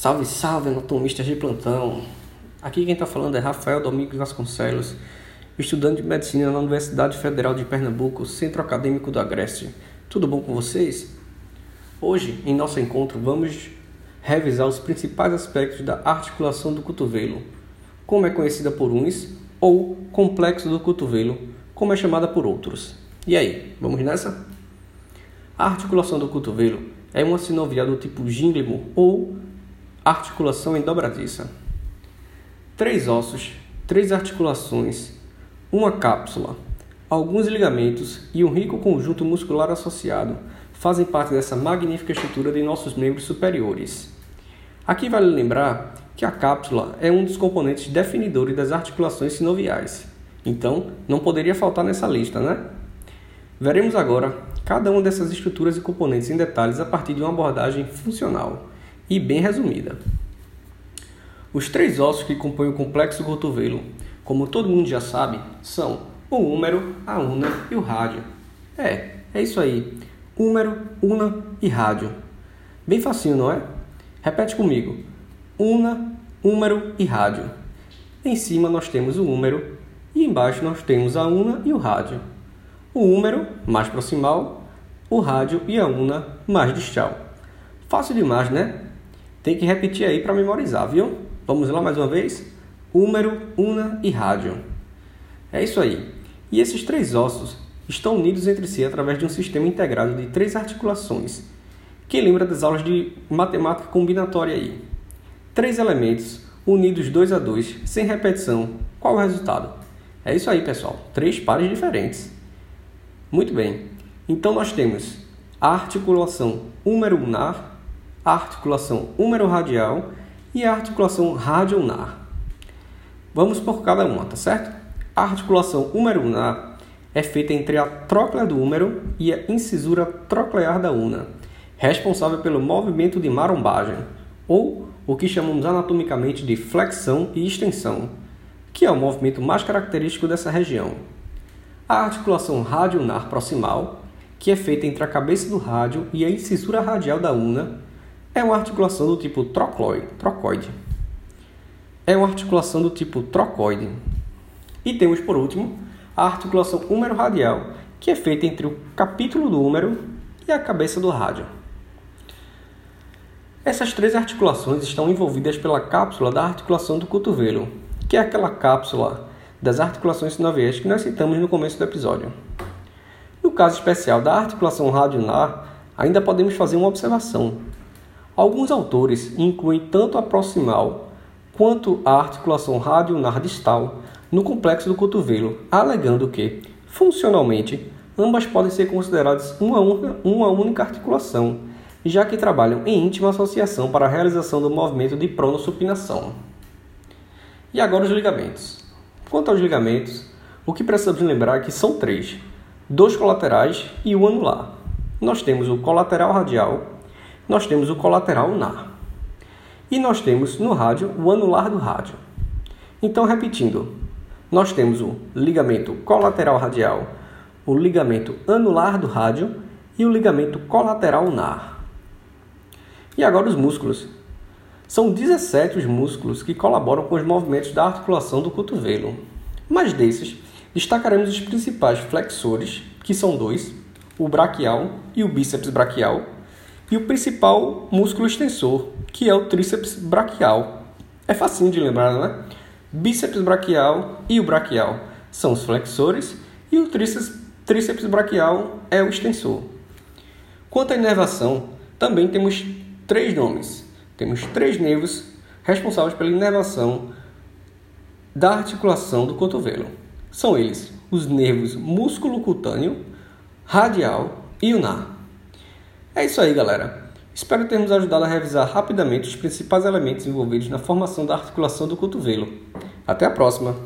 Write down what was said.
Salve, salve, anatomistas de plantão! Aqui quem está falando é Rafael Domingos Vasconcelos, estudante de medicina na Universidade Federal de Pernambuco, Centro Acadêmico do Agreste. Tudo bom com vocês? Hoje, em nosso encontro, vamos revisar os principais aspectos da articulação do cotovelo, como é conhecida por uns, ou complexo do cotovelo, como é chamada por outros. E aí, vamos nessa? A articulação do cotovelo é uma sinovial do tipo gínglimo ou articulação em dobradiça. Três ossos, três articulações, uma cápsula, alguns ligamentos e um rico conjunto muscular associado fazem parte dessa magnífica estrutura de nossos membros superiores. Aqui vale lembrar que a cápsula é um dos componentes definidores das articulações sinoviais. Então, não poderia faltar nessa lista, né? Veremos agora cada uma dessas estruturas e componentes em detalhes a partir de uma abordagem funcional e bem resumida. Os três ossos que compõem o complexo cotovelo, como todo mundo já sabe, são o húmero, a una e o rádio. É, é isso aí. Húmero, una e rádio. Bem facinho, não é? Repete comigo. Una, húmero e rádio. Em cima nós temos o húmero e embaixo nós temos a una e o rádio. O húmero mais proximal, o rádio e a una mais distal. Fácil demais, né? Tem que repetir aí para memorizar, viu? Vamos lá mais uma vez? Húmero, una e rádio. É isso aí. E esses três ossos estão unidos entre si através de um sistema integrado de três articulações. Quem lembra das aulas de matemática combinatória aí? Três elementos unidos dois a dois, sem repetição. Qual o resultado? É isso aí, pessoal. Três pares diferentes. Muito bem. Então nós temos a articulação húmero-unar, a articulação húmero-radial e a articulação radioulnar. Vamos por cada uma, tá certo? A articulação húmero-ulnar é feita entre a tróclea do húmero e a incisura troclear da una, responsável pelo movimento de marombagem, ou o que chamamos anatomicamente de flexão e extensão, que é o movimento mais característico dessa região. A articulação radioulnar proximal, que é feita entre a cabeça do rádio e a incisura radial da una, é uma articulação do tipo trocoide. É uma articulação do tipo trocoide. E temos por último a articulação húmero-radial, que é feita entre o capítulo do húmero e a cabeça do rádio. Essas três articulações estão envolvidas pela cápsula da articulação do cotovelo, que é aquela cápsula das articulações sinoviais que nós citamos no começo do episódio. No caso especial da articulação radionar, ainda podemos fazer uma observação, Alguns autores incluem tanto a proximal quanto a articulação radionar distal no complexo do cotovelo, alegando que, funcionalmente, ambas podem ser consideradas uma, uma única articulação, já que trabalham em íntima associação para a realização do movimento de pronossupinação. E agora os ligamentos. Quanto aos ligamentos, o que precisamos lembrar é que são três: dois colaterais e o anular. Nós temos o colateral radial, nós temos o colateral NAR. E nós temos no rádio o anular do rádio. Então, repetindo, nós temos o ligamento colateral radial, o ligamento anular do rádio e o ligamento colateral NAR. E agora os músculos. São 17 os músculos que colaboram com os movimentos da articulação do cotovelo. Mas desses, destacaremos os principais flexores, que são dois, o braquial e o bíceps braquial, e o principal músculo extensor, que é o tríceps braquial. É facinho de lembrar, não é? Bíceps braquial e o braquial são os flexores e o tríceps, tríceps braquial é o extensor. Quanto à inervação, também temos três nomes. Temos três nervos responsáveis pela inervação da articulação do cotovelo. São eles os nervos músculo cutâneo, radial e unar. É isso aí, galera. Espero termos ajudado a revisar rapidamente os principais elementos envolvidos na formação da articulação do cotovelo. Até a próxima!